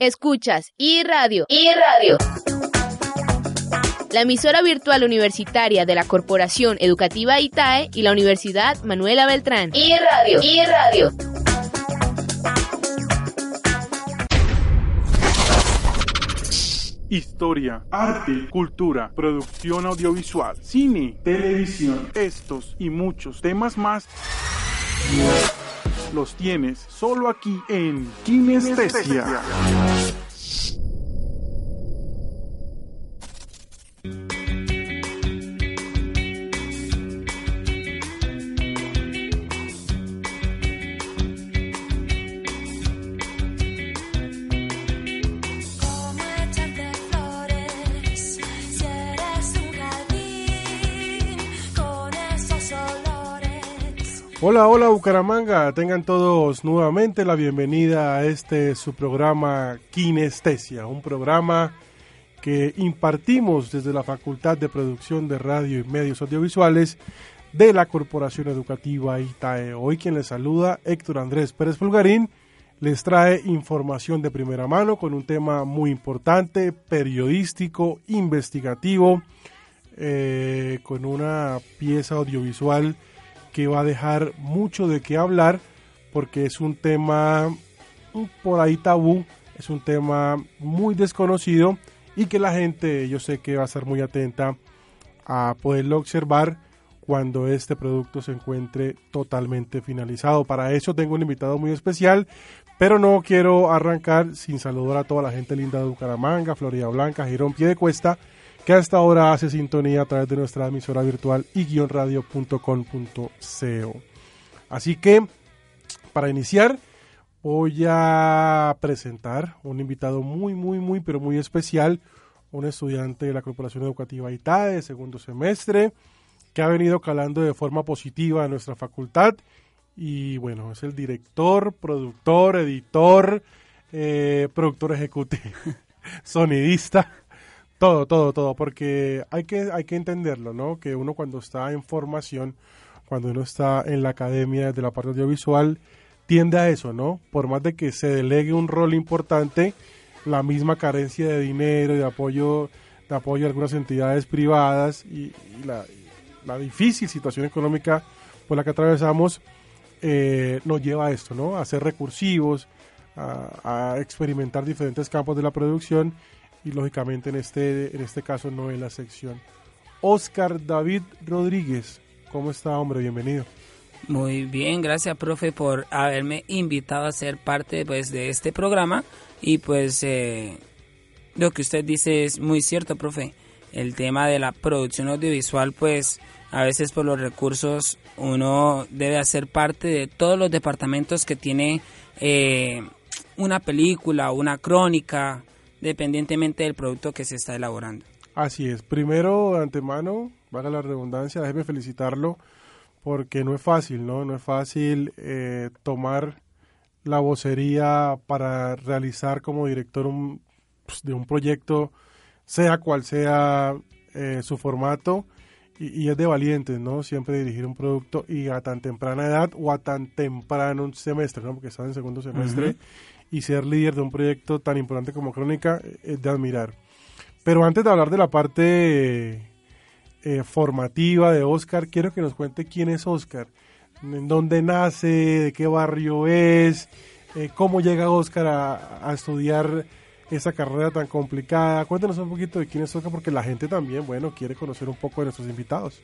Escuchas iRadio. iRadio. La emisora virtual universitaria de la Corporación Educativa ITAE y la Universidad Manuela Beltrán. iRadio. iRadio. Historia, arte, cultura, producción audiovisual, cine, televisión, estos y muchos temas más los tienes solo aquí en Kinestesia. Hola, hola Bucaramanga, tengan todos nuevamente la bienvenida a este su programa Kinestesia, un programa que impartimos desde la Facultad de Producción de Radio y Medios Audiovisuales de la Corporación Educativa ITAE. Hoy quien les saluda, Héctor Andrés Pérez Pulgarín, les trae información de primera mano con un tema muy importante, periodístico, investigativo, eh, con una pieza audiovisual que va a dejar mucho de qué hablar porque es un tema por ahí tabú, es un tema muy desconocido y que la gente yo sé que va a estar muy atenta a poderlo observar cuando este producto se encuentre totalmente finalizado. Para eso tengo un invitado muy especial, pero no quiero arrancar sin saludar a toda la gente linda de Bucaramanga, Florida Blanca, Girón Piedecuesta, que hasta ahora hace sintonía a través de nuestra emisora virtual y radio.com.co. Así que, para iniciar, voy a presentar un invitado muy, muy, muy, pero muy especial, un estudiante de la Corporación Educativa ITAE, de segundo semestre, que ha venido calando de forma positiva a nuestra facultad y bueno, es el director, productor, editor, eh, productor ejecutivo, sonidista, todo, todo, todo, porque hay que, hay que entenderlo, ¿no? Que uno cuando está en formación, cuando uno está en la academia de la parte audiovisual, tiende a eso, ¿no? Por más de que se delegue un rol importante, la misma carencia de dinero y de apoyo, de apoyo a algunas entidades privadas y, la, difícil situación económica por la que atravesamos eh, nos lleva a esto, ¿no? A ser recursivos, a, experimentar diferentes campos de la producción y lógicamente en este, en este caso no en la sección. Oscar David Rodríguez, ¿cómo está hombre? Bienvenido. Muy bien, gracias profe por haberme invitado a ser parte pues de este programa y pues eh, lo que usted dice es muy cierto profe, el tema de la producción audiovisual pues a veces por los recursos uno debe hacer parte de todos los departamentos que tiene eh, una película una crónica, dependientemente del producto que se está elaborando. Así es. Primero, de antemano, valga la redundancia, déjeme felicitarlo porque no es fácil, ¿no? No es fácil eh, tomar la vocería para realizar como director un, pues, de un proyecto, sea cual sea eh, su formato y, y, es de valientes, ¿no? Siempre dirigir un producto y a tan temprana edad o a tan temprano un semestre, ¿no? Porque estás en segundo semestre uh -huh. Y ser líder de un proyecto tan importante como Crónica es de admirar. Pero antes de hablar de la parte eh, formativa de Oscar, quiero que nos cuente quién es Oscar, en dónde nace, de qué barrio es, eh, cómo llega Oscar a, estudiar esa carrera tan complicada. Cuéntanos un poquito de quién es Oscar, porque la gente también, bueno, quiere conocer un poco de nuestros invitados.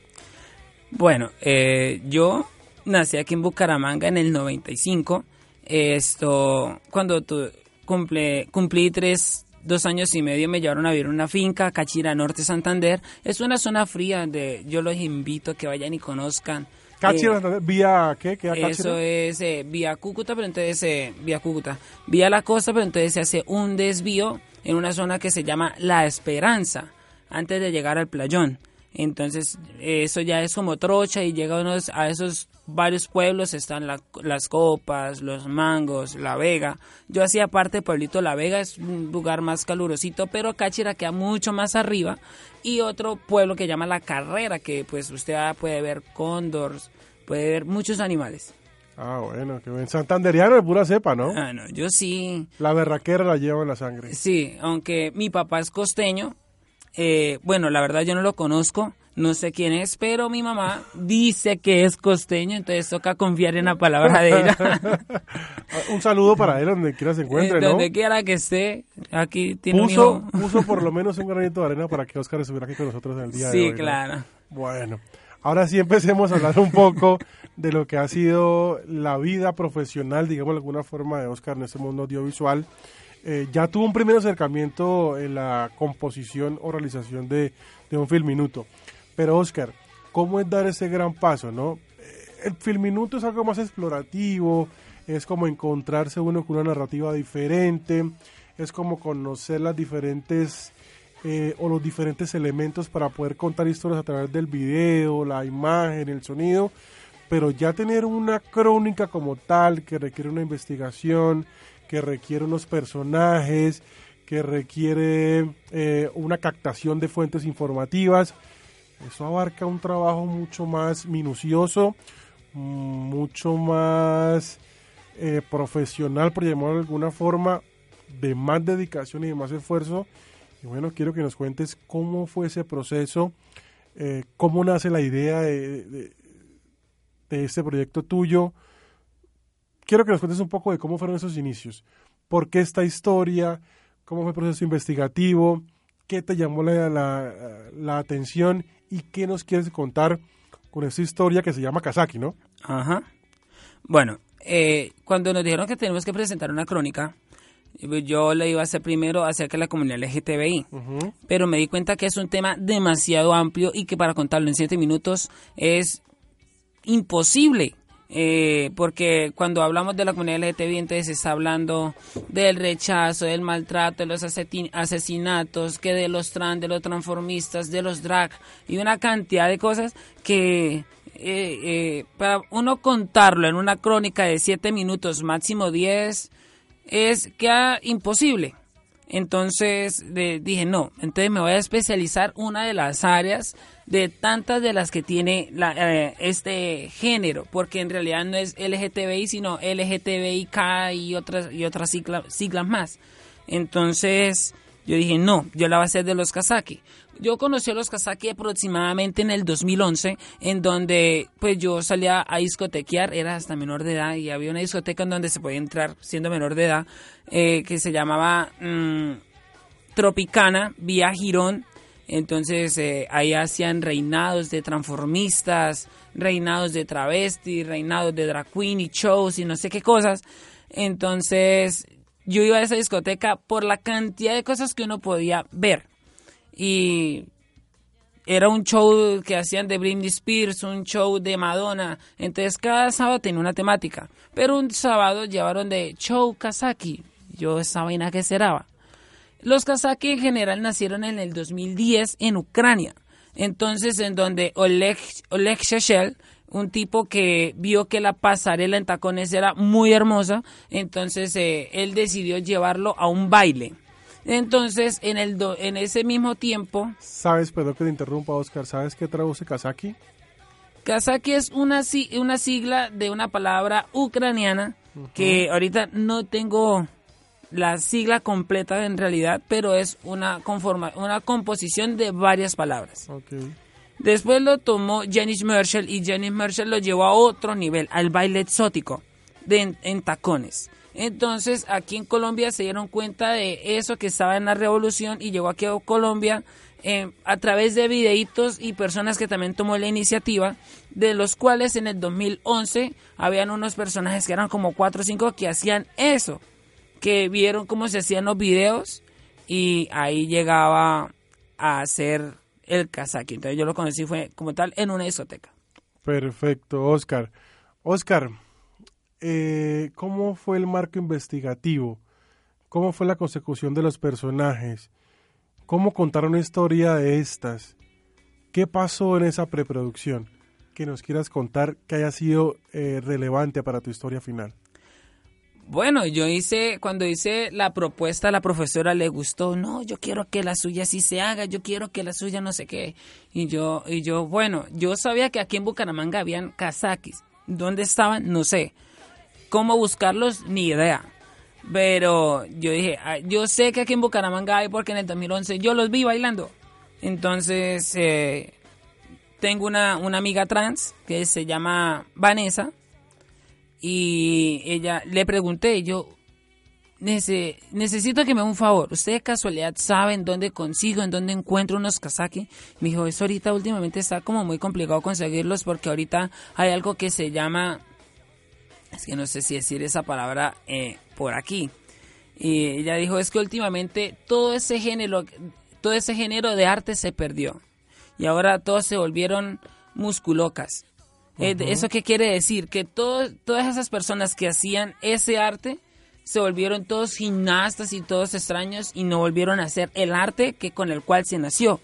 Bueno, eh, yo nací aquí en Bucaramanga en el 95. Esto, cuando tu, cumple, cumplí tres, dos años y medio, me llevaron a vivir una finca, Cachira Norte, Santander. Es una zona fría donde yo los invito a que vayan y conozcan. Cáchira, Eh, vía qué? ¿Queda Eso es eh, vía Cúcuta, pero entonces eh, vía Cúcuta, vía la costa, pero entonces se hace un desvío en una zona que se llama La Esperanza, antes de llegar al playón. Entonces eso ya es como trocha y llega unos, a esos varios pueblos, están la- las copas, los mangos, La Vega. Yo hacía parte del pueblito La Vega, es un lugar más calurosito, pero Cáchira queda mucho más arriba. Y otro pueblo que llama La Carrera, que pues usted puede ver cóndors, puede ver muchos animales. Ah, bueno, que bien. Santanderiano de pura cepa, ¿no? Ah, no, yo sí, La berraquera la lleva en la sangre. sí, aunque mi papá es costeño, eh, bueno, la verdad yo no lo conozco, no sé quién es, pero mi mamá dice que es costeño, entonces toca confiar en la palabra de ella. Un saludo para él donde quiera se encuentre, Eh, ¿no? Donde quiera que esté, aquí tiene Puso, un hijo. puso por lo menos un granito de arena para que Oscar estuviera aquí con nosotros en el día de hoy. Sí, ¿no? claro. Bueno, ahora sí empecemos a hablar un poco de lo que ha sido la vida profesional, digamos de alguna forma, de Oscar en este mundo audiovisual. Eh, ya tuvo un primer acercamiento en la composición o realización de, de un film minuto. Pero Oscar, ¿cómo es dar ese gran paso, no? Eh, El film minuto es algo más explorativo, es como encontrarse uno con una narrativa diferente, es como conocer las diferentes eh, o los diferentes elementos para poder contar historias a través del video, la imagen, el sonido, pero ya tener una crónica como tal que requiere una investigación, que requiere unos personajes, que requiere eh, una captación de fuentes informativas, eso abarca un trabajo mucho más minucioso, mucho más eh, profesional, por llamarlo de alguna forma, de más dedicación y de más esfuerzo. Y bueno, quiero que nos cuentes cómo fue ese proceso, eh, cómo nace la idea de, de- de este proyecto tuyo. Quiero que nos cuentes un poco de cómo fueron esos inicios, por qué esta historia, cómo fue el proceso investigativo, qué te llamó la, la- la atención y qué nos quieres contar con esta historia que se llama Kazaki, ¿no? Ajá. Bueno, eh, cuando nos dijeron que tenemos que presentar una crónica, yo le iba a hacer primero acerca de la comunidad LGTBI. Ujú. pero me di cuenta que es un tema demasiado amplio y que para contarlo en siete minutos es imposible. Eh, porque cuando hablamos de la comunidad LGTBI, entonces se está hablando del rechazo, del maltrato, de los asesinatos, que de los trans, de los transformistas, de los drag y una cantidad de cosas que eh, eh, para uno contarlo en una crónica de siete minutos, máximo diez, es queda imposible. Entonces dije, no, entonces me voy a especializar una de las áreas de tantas de las que tiene eh, este género, porque en realidad no es LGTBI, sino LGTBIK y otras, y otras sigla- siglas más. Entonces yo dije, no, yo la voy a hacer de los Kazaki. Yo conocí a los Kazaki aproximadamente en el 2011, en donde pues yo salía a discotequear, era hasta menor de edad, y había una discoteca en donde se podía entrar siendo menor de edad, eh, que se llamaba mm, Tropicana, vía Girón. Entonces eh, ahí hacían reinados de transformistas, reinados de travesti, reinados de drag queen y shows y no sé qué cosas. Entonces yo iba a esa discoteca por la cantidad de cosas que uno podía ver. Y era un show que hacían de Britney Spears, un show de Madonna. Entonces cada sábado tenía una temática. Pero un sábado llevaron de show Kazaki. Yo esa vaina que será. Los Kazaki en general nacieron en el 2010 en Ucrania. Entonces, en donde Oleg, Oleg Shechel, un tipo que vio que la pasarela en tacones era muy hermosa, entonces eh, él decidió llevarlo a un baile. Entonces, en, el do- en ese mismo tiempo, ¿Sabes, perdón que te interrumpa, Oscar, ¿sabes qué traduce Kazaki? Kazaki es una, una sigla de una palabra ucraniana que ahorita no tengo la sigla completa en realidad, pero es una, conforma, una composición de varias palabras. Ok. Después lo tomó Janis Marshall y Janis Marshall lo llevó a otro nivel, al baile exótico de, en, en tacones. Entonces aquí en Colombia se dieron cuenta de eso que estaba en la revolución y llegó aquí a Colombia eh, a través de videitos y personas que también tomó la iniciativa, de los cuales en el 2011 habían unos personajes que eran como cuatro o cinco que hacían eso, que vieron cómo se hacían los videos y ahí llegaba a hacer el Kazaki. Entonces yo lo conocí fue como tal en una discoteca. Perfecto, Oscar. Oscar, eh, ¿cómo fue el marco investigativo? ¿Cómo fue la consecución de los personajes? ¿Cómo contar una historia de estas? ¿Qué pasó en esa preproducción? Que nos quieras contar que haya sido eh, relevante para tu historia final. Bueno, yo hice, cuando hice la propuesta, la profesora le gustó, no, yo quiero que la suya sí se haga, yo quiero que la suya no sé qué. Y yo, y yo, bueno, yo sabía que aquí en Bucaramanga habían kazakis. ¿Dónde estaban? No sé. ¿Cómo buscarlos? Ni idea. Pero yo dije, "Ah, yo sé que aquí en Bucaramanga hay porque en el 2011 yo los vi bailando. Entonces, eh, tengo una, una amiga trans que se llama Vanessa y ella le pregunté, yo "Nece- necesito que me haga un favor. ¿Usted de casualidad sabe en dónde consigo, en dónde encuentro unos kazaki? Me dijo, eso ahorita últimamente está como muy complicado conseguirlos porque ahorita hay algo que se llama, es que no sé si decir esa palabra eh, por aquí. Y ella dijo, es que últimamente todo ese género, todo ese género de arte se perdió. Y ahora todos se volvieron musculocas. Eh, ¿Eso qué quiere decir? Que todo- todas esas personas que hacían ese arte se volvieron todos gimnastas y todos extraños y no volvieron a hacer el arte que con el cual se nació.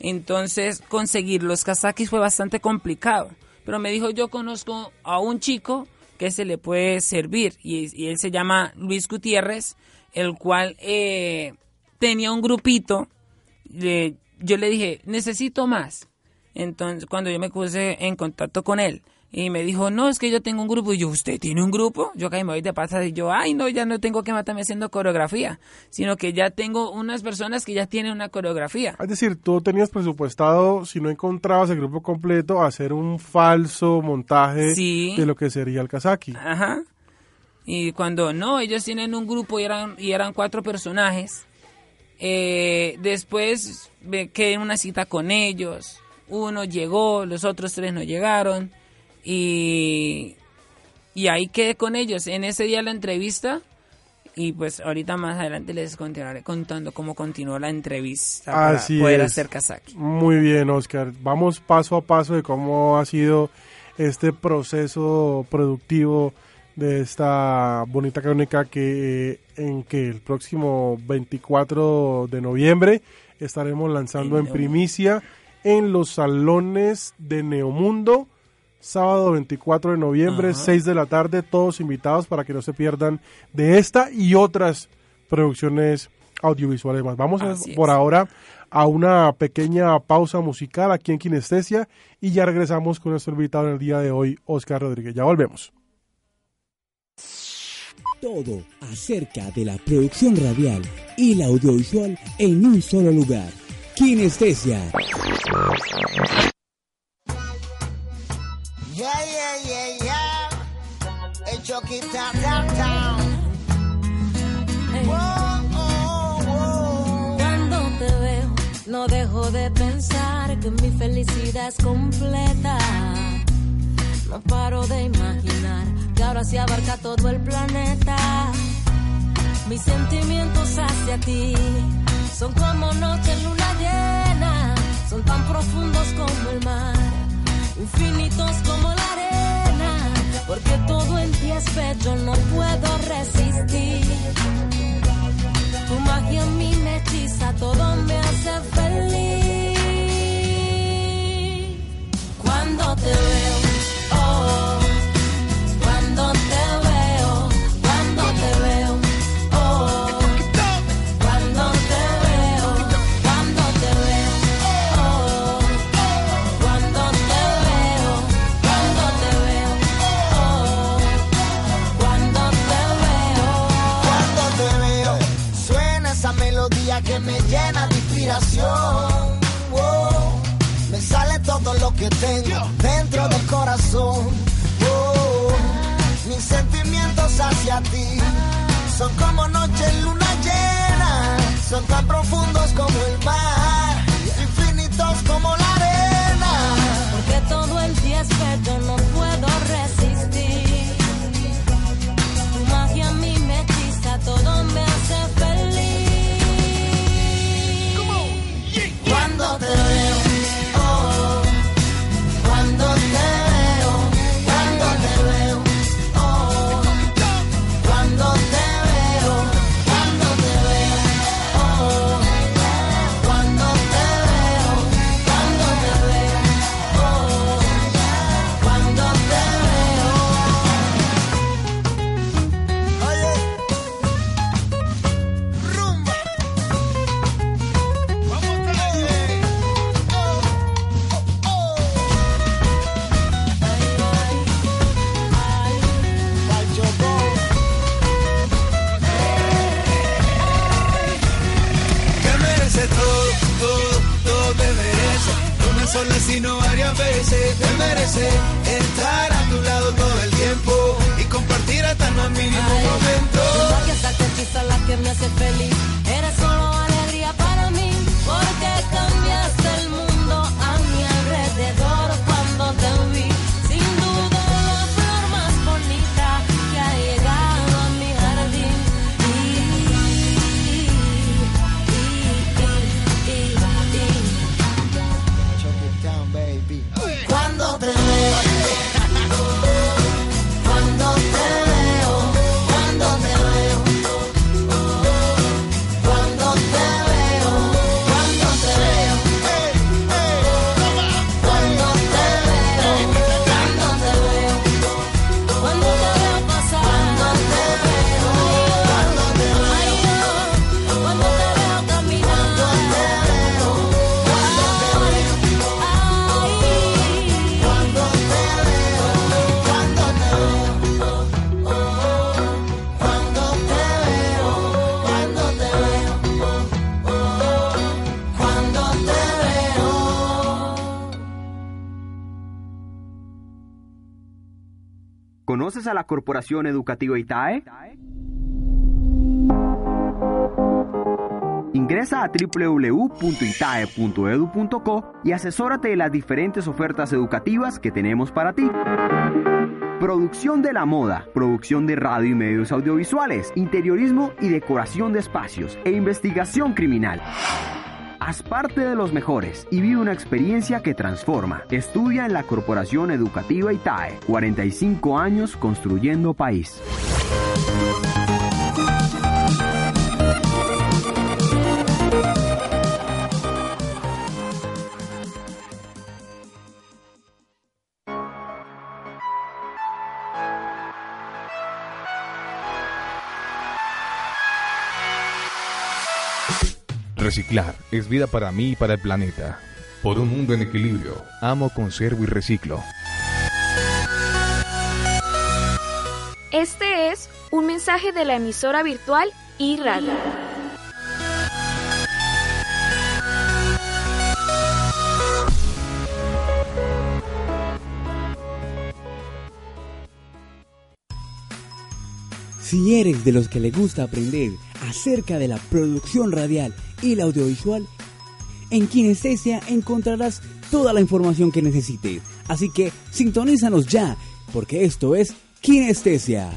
Entonces conseguir los kazakis fue bastante complicado. Pero me dijo, yo conozco a un chico que se le puede servir y, él se llama Luis Gutiérrez, el cual eh, tenía un grupito. Le- yo le dije, necesito más. Entonces, cuando yo me puse en contacto con él y me dijo, no, es que yo tengo un grupo. Y yo, ¿usted tiene un grupo? Yo acá me voy de pasada y yo, ay, no, ya no tengo que matarme haciendo coreografía, sino que ya tengo unas personas que ya tienen una coreografía. Es decir, tú tenías presupuestado, si no encontrabas el grupo completo, hacer un falso montaje Sí. de lo que sería el Kazaki. Ajá. Y cuando no, ellos tienen un grupo y eran, y eran cuatro personajes. Eh, después me quedé en una cita con ellos. Uno llegó, los otros tres no llegaron. Y, y ahí quedé con ellos. En ese día la entrevista. Y pues ahorita más adelante les continuaré contando cómo continuó la entrevista para Así poder es. hacer Kazaki. Muy bien, Oscar. Vamos paso a paso de cómo ha sido este proceso productivo de esta bonita crónica que eh, en que el próximo 24 de noviembre estaremos lanzando en primicia en los salones de Neomundo. Sábado 24 de noviembre, Ajá. 6 de la tarde, todos invitados para que no se pierdan de esta y otras producciones audiovisuales más. Vamos a- por ahora a una pequeña pausa musical aquí en Kinestesia y ya regresamos con nuestro invitado en el día de hoy, Oscar Rodríguez. Ya volvemos. Todo acerca de la producción radial y la audiovisual en un solo lugar. Kinestesia. Oh. Cuando te veo, no dejo de pensar que mi felicidad es completa. No paro de imaginar que ahora se abarca todo el planeta. Mis sentimientos hacia ti son como noche luna llena, son tan profundos como el mar, infinitos como la arena, porque todo en ti es bello, no puedo resistir. Tu magia a mí me hechiza, todo me hace feliz. Cuando te veo, ¿Conoces a la Corporación Educativa ITAE? Ingresa a www.itae.edu.co y asesórate de las diferentes ofertas educativas que tenemos para ti. Producción de la moda, producción de radio y medios audiovisuales, interiorismo y decoración de espacios e investigación criminal. Haz parte de los mejores y vive una experiencia que transforma. Estudia en la Corporación Educativa ITAE. 45 años construyendo país. Reciclar es vida para mí y para el planeta. Por un mundo en equilibrio, amo, conservo y reciclo. Este es un mensaje de la emisora virtual y radio. Si eres de los que le gusta aprender acerca de la producción radial y la audiovisual, en Kinestesia encontrarás toda la información que necesites. Así que sintonízanos ya, porque esto es Kinestesia.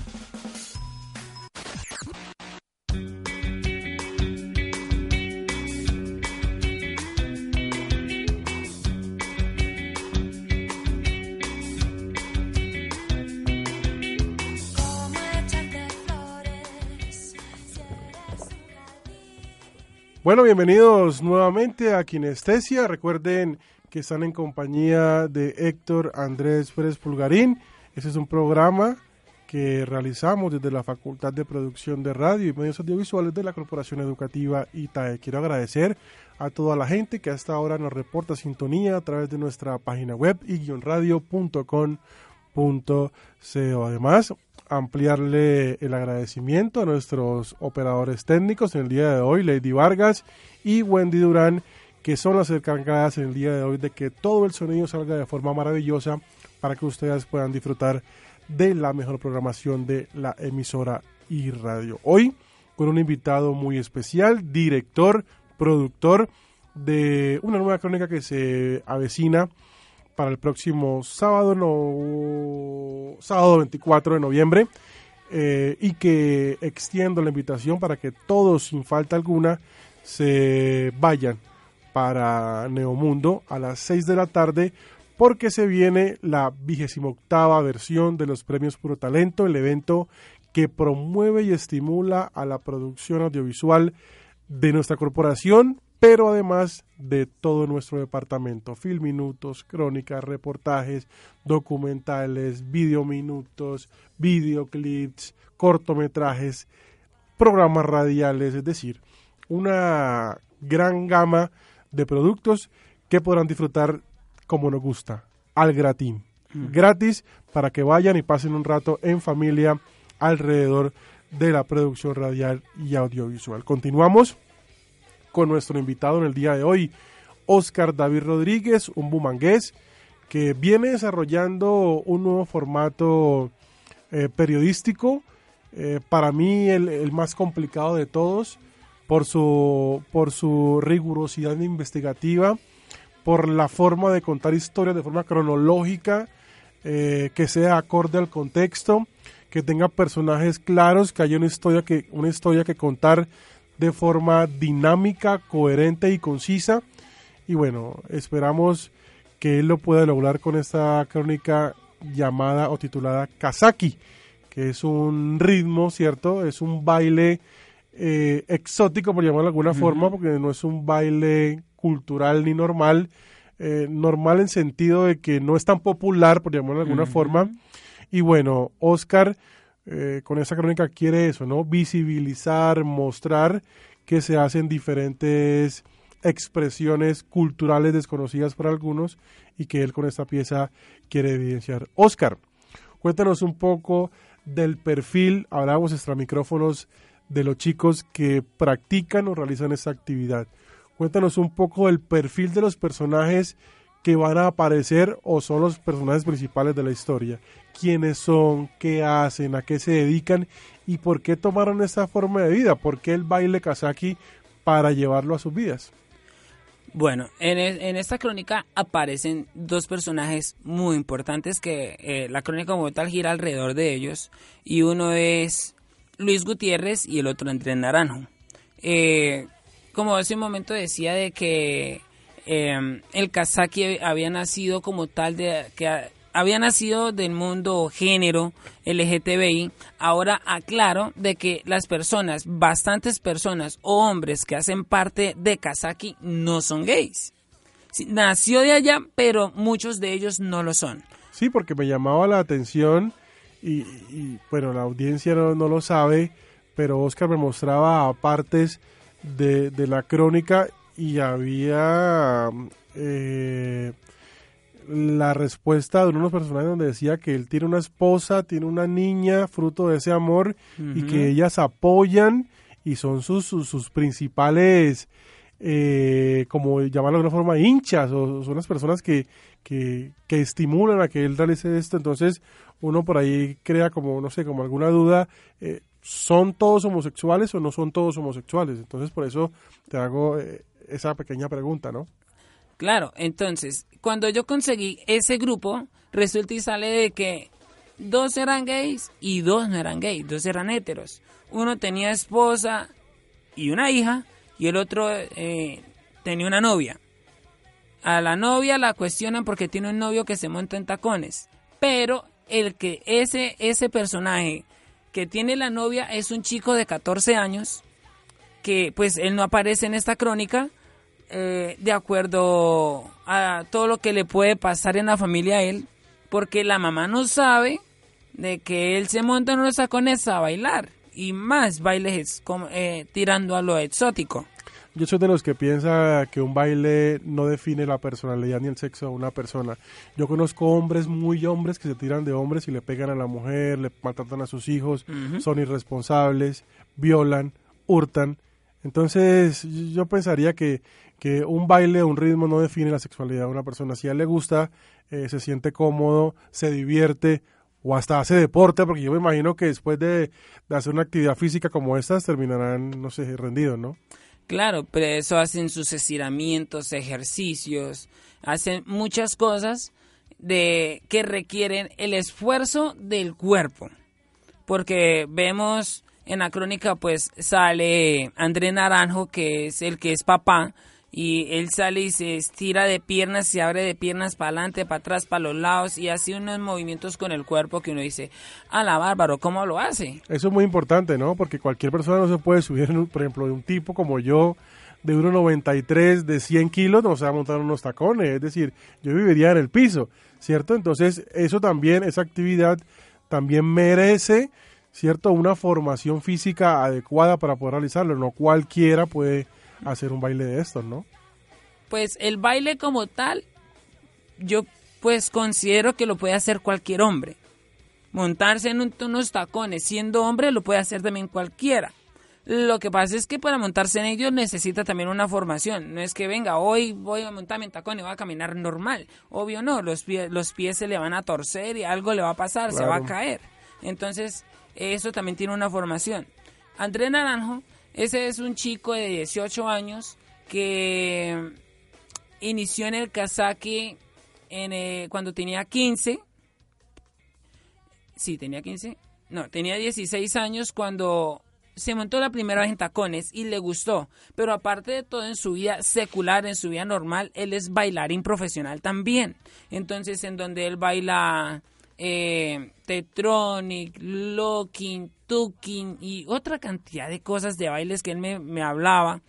Bueno, bienvenidos nuevamente a Kinestesia. Recuerden que están en compañía de Héctor Andrés Pérez Pulgarín. Este es un programa que realizamos desde la Facultad de Producción de Radio y Medios Audiovisuales de la Corporación Educativa ITAE. Quiero agradecer a toda la gente que hasta ahora nos reporta sintonía a través de nuestra página web y radio.com.co. Además, ampliarle el agradecimiento a nuestros operadores técnicos en el día de hoy, Lady Vargas y Wendy Durán, que son las encargadas en el día de hoy de que todo el sonido salga de forma maravillosa para que ustedes puedan disfrutar de la mejor programación de la emisora y radio. Hoy con un invitado muy especial, director, productor de una nueva crónica que se avecina para el próximo sábado, no, sábado 24 de noviembre, eh, y que extiendo la invitación para que todos, sin falta alguna, se vayan para Neomundo a las 6 de la tarde, porque se viene la vigésima octava versión de los premios Puro Talento, el evento que promueve y estimula a la producción audiovisual de nuestra corporación, pero además de todo nuestro departamento. Filminutos, crónicas, reportajes, documentales, videominutos, videoclips, cortometrajes, programas radiales, es decir, una gran gama de productos que podrán disfrutar como nos gusta, al gratín. Gratis para que vayan y pasen un rato en familia alrededor de la producción radial y audiovisual. Continuamos con nuestro invitado en el día de hoy, Oscar David Rodríguez, un bumangués que viene desarrollando un nuevo formato eh, periodístico, eh, para mí el, más complicado de todos, por su, por su rigurosidad investigativa, por la forma de contar historias de forma cronológica, eh, que sea acorde al contexto, que tenga personajes claros, que haya una historia que, una historia que contar de forma dinámica, coherente y concisa. Y bueno, esperamos que él lo pueda lograr con esta crónica llamada o titulada Kazaki, que es un ritmo, ¿cierto? Es un baile eh, exótico, por llamarlo de alguna forma, porque no es un baile cultural ni normal, eh, normal en sentido de que no es tan popular, por llamarlo de alguna forma. Y bueno, Oscar eh, con esa crónica quiere eso, ¿no? Visibilizar, mostrar que se hacen diferentes expresiones culturales desconocidas por algunos y que él con esta pieza quiere evidenciar. Oscar, cuéntanos un poco del perfil, hablábamos extra micrófonos de los chicos que practican o realizan esta actividad. Cuéntanos un poco del perfil de los personajes que van a aparecer o son los personajes principales de la historia. ¿Quiénes son? ¿Qué hacen? ¿A qué se dedican? ¿Y por qué tomaron esta forma de vida? ¿Por qué el baile kazaki para llevarlo a sus vidas? Bueno, en, esta crónica aparecen dos personajes muy importantes que eh, la crónica como tal gira alrededor de ellos y uno es Luis Gutiérrez y el otro Andrés Naranjo. Eh, como hace un momento decía de que eh, el Kazaki había nacido como tal de que había nacido del mundo género LGTBI, ahora aclaro de que las personas, bastantes personas o hombres que hacen parte de Kazaki no son gays. nació de allá, pero muchos de ellos no lo son. Sí, porque me llamaba la atención y, bueno, la audiencia no, lo sabe, pero Oscar me mostraba partes de, de la crónica y había... Eh, la respuesta de unos personajes donde decía que él tiene una esposa, tiene una niña, fruto de ese amor, y que ellas apoyan y son sus, sus, principales, eh, como llamarlo de alguna forma, hinchas, o son las personas que, que, que, estimulan a que él realice esto. Entonces, uno por ahí crea como, no sé, como alguna duda, eh, ¿son todos homosexuales o no son todos homosexuales? Entonces, por eso te hago eh, esa pequeña pregunta, ¿no? Claro, entonces, cuando yo conseguí ese grupo, resulta y sale de que dos eran gays y dos no eran gays, dos eran heteros. Uno tenía esposa y una hija y el otro eh, tenía una novia. A la novia la cuestionan porque tiene un novio que se monta en tacones, pero el que ese ese personaje que tiene la novia es un chico de 14 años que pues él no aparece en esta crónica eh, de acuerdo a todo lo que le puede pasar en la familia a él, porque la mamá no sabe de que él se monta en unos tacones a bailar y más bailes eh, tirando a lo exótico. Yo soy de los que piensa que un baile no define la personalidad ni el sexo de una persona. Yo conozco hombres muy hombres que se tiran de hombres y le pegan a la mujer, le maltratan a sus hijos, son irresponsables, violan, hurtan. Entonces yo pensaría que que un baile o un ritmo no define la sexualidad de una persona. Si a él le gusta, eh, se siente cómodo, se divierte o hasta hace deporte, porque yo me imagino que después de, hacer una actividad física como esta terminarán, no sé, rendidos, ¿no? Claro, pero eso hacen sus estiramientos, ejercicios, hacen muchas cosas de que requieren el esfuerzo del cuerpo. Porque vemos en la crónica pues sale André Naranjo, que es el que es papá, y él sale y se estira de piernas, se abre de piernas para adelante, para atrás, para los lados y hace unos movimientos con el cuerpo que uno dice, a la bárbaro, ¿cómo lo hace? Eso es muy importante, ¿no? Porque cualquier persona no se puede subir, por ejemplo, de un tipo como yo, de 1,93, de 100 kilos, no se va a montar unos tacones, es decir, yo viviría en el piso, ¿cierto? Entonces, eso también, esa actividad también merece, ¿cierto? Una formación física adecuada para poder realizarlo, no cualquiera puede hacer un baile de estos, ¿no? Pues el baile como tal, yo pues considero que lo puede hacer cualquier hombre. Montarse en unos tacones siendo hombre lo puede hacer también cualquiera. Lo que pasa es que para montarse en ellos necesita también una formación. No es que venga, hoy voy a montarme en tacón y voy a caminar normal. Obvio no, los, pies, los pies se le van a torcer y algo le va a pasar, se va a caer. Entonces, eso también tiene una formación. André Naranjo, ese es un chico de 18 años que inició en el Kazaki en, eh, cuando tenía 15. Sí, tenía 15. No, tenía 16 años cuando se montó la primera vez en tacones y le gustó. Pero aparte de todo, en su vida secular, en su vida normal, él es bailarín profesional también. Entonces, en donde él baila eh, Tetronic, Locking, Tucking y otra cantidad de cosas de bailes que él me, hablaba.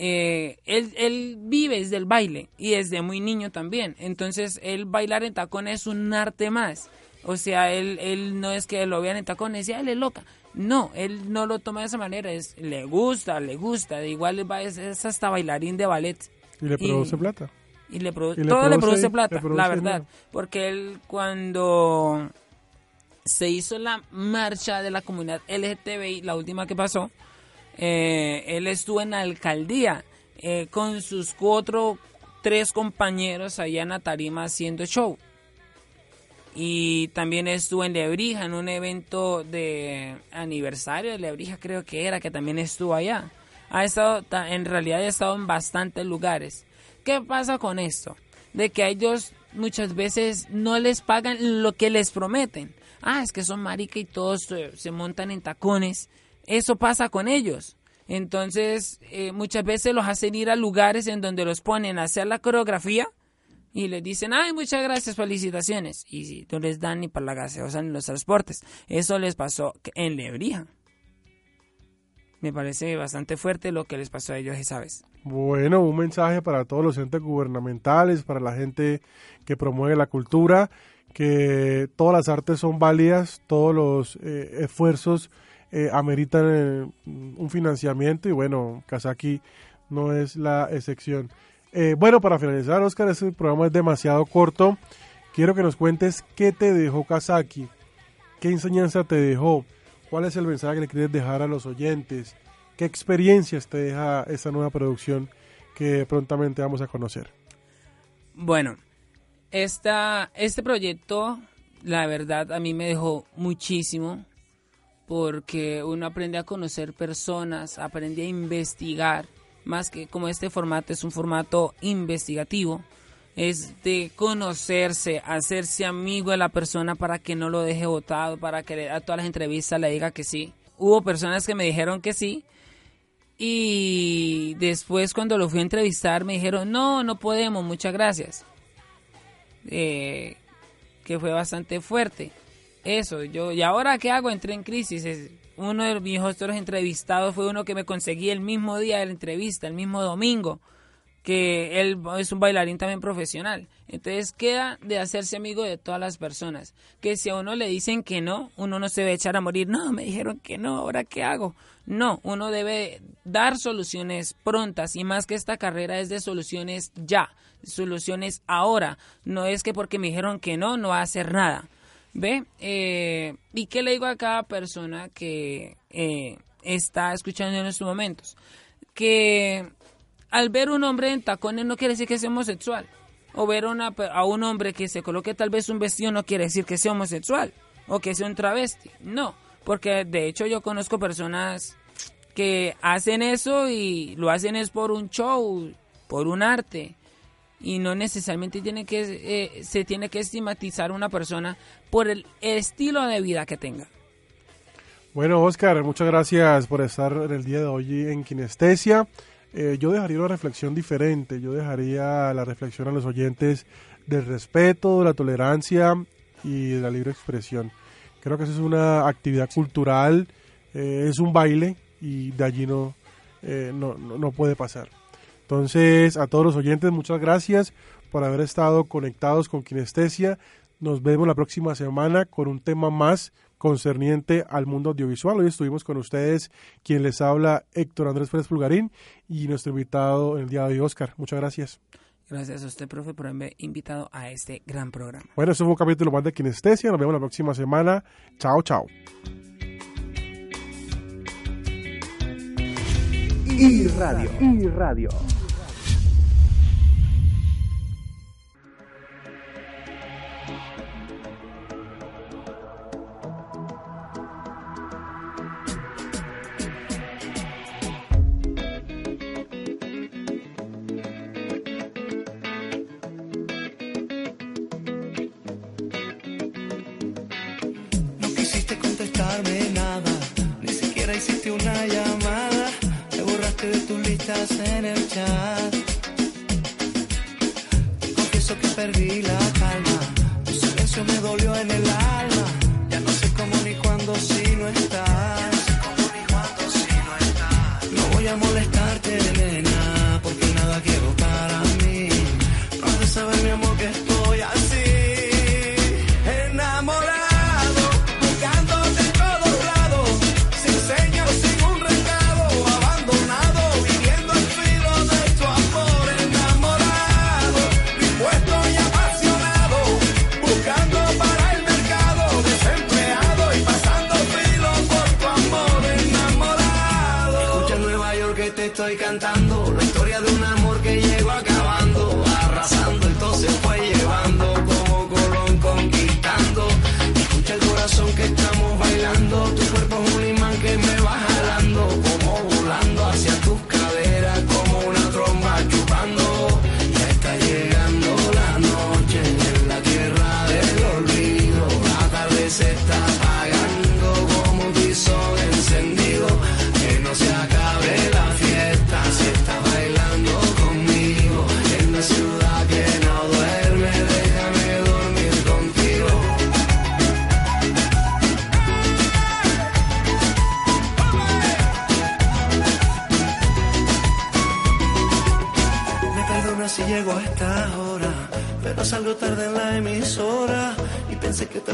Eh, él, él, vive desde el baile y desde muy niño también. Entonces, él bailar en tacones es un arte más. O sea, él, él no es que lo vean en tacones y él es loca. No, él no lo toma de esa manera, es le gusta, le gusta, de igual es, es hasta bailarín de ballet. Y le produce plata. Y le, todo le produce plata, la verdad, porque él cuando se hizo la marcha de la comunidad LGTBI, la última que pasó, eh, él estuvo en la alcaldía eh, con sus cuatro, tres compañeros allá en la tarima haciendo show. Y también estuvo en Lebrija en un evento de aniversario de Lebrija creo que era que también estuvo allá. Ha estado en realidad ha estado en bastantes lugares qué pasa con esto de que a ellos muchas veces no les pagan lo que les prometen ah es que son marica y todos se, montan en tacones eso pasa con ellos entonces eh, muchas veces los hacen ir a lugares en donde los ponen a hacer la coreografía y les dicen, ay, muchas gracias, felicitaciones. Y no les dan ni para la gaseosa ni los transportes. Eso les pasó en Lebrija. Me parece bastante fuerte lo que les pasó a ellos esa vez. Bueno, un mensaje para todos los entes gubernamentales, para la gente que promueve la cultura, que todas las artes son válidas, todos los eh, esfuerzos eh, ameritan eh, un financiamiento y bueno, Kazaki no es la excepción. Eh, bueno, para finalizar, Oscar, este programa es demasiado corto. Quiero que nos cuentes qué te dejó Kazaki, qué enseñanza te dejó, cuál es el mensaje que le quieres dejar a los oyentes, qué experiencias te deja esta nueva producción que prontamente vamos a conocer. Bueno, esta, este proyecto, la verdad, a mí me dejó muchísimo porque uno aprende a conocer personas, aprende a investigar más que como este formato es un formato investigativo, es de conocerse, hacerse amigo de la persona para que no lo deje votado, para que a todas las entrevistas le diga que sí. Hubo personas que me dijeron que sí y después cuando lo fui a entrevistar me dijeron, no, no podemos, muchas gracias. Eh, que fue bastante fuerte. Eso, yo, ¿y ahora qué hago? Entré en crisis uno de mis otros entrevistados fue uno que me conseguí el mismo día de la entrevista, el mismo domingo, que él es un bailarín también profesional. Entonces queda de hacerse amigo de todas las personas. Que si a uno le dicen que no, uno no se debe echar a morir. No, me dijeron que no, ahora qué hago. No, uno debe dar soluciones prontas y más que esta carrera es de soluciones ya, soluciones ahora. No es que porque me dijeron que no, no va a hacer nada. ¿Ve? Eh, ¿Y qué le digo a cada persona que eh, está escuchando en estos momentos? Que al ver un hombre en tacones no quiere decir que sea homosexual. O ver una, a un hombre que se coloque tal vez un vestido no quiere decir que sea homosexual. O que sea un travesti. No. Porque de hecho yo conozco personas que hacen eso y lo hacen es por un show, por un arte y no necesariamente tiene que eh, se tiene que estigmatizar una persona por el estilo de vida que tenga. Bueno, Oscar, muchas gracias por estar el día de hoy en Kinestesia. Eh, yo dejaría una reflexión diferente, yo dejaría la reflexión a los oyentes del respeto, de la tolerancia y de la libre expresión. Creo que eso es una actividad cultural, eh, es un baile y de allí no, no, no puede pasar. Entonces, a todos los oyentes, muchas gracias por haber estado conectados con Kinestesia. Nos vemos la próxima semana con un tema más concerniente al mundo audiovisual. Hoy estuvimos con ustedes quien les habla Héctor Andrés Pérez Pulgarín y nuestro invitado en el día de hoy, Oscar. Muchas gracias. Gracias a usted, profe, por haberme invitado a este gran programa. Bueno, este fue un capítulo más de Kinestesia. Nos vemos la próxima semana. Chao, chao. Y radio. Y radio. en el chat. Confieso que perdí la calma, tu silencio me dolió en el alma.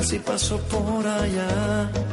si paso por allá.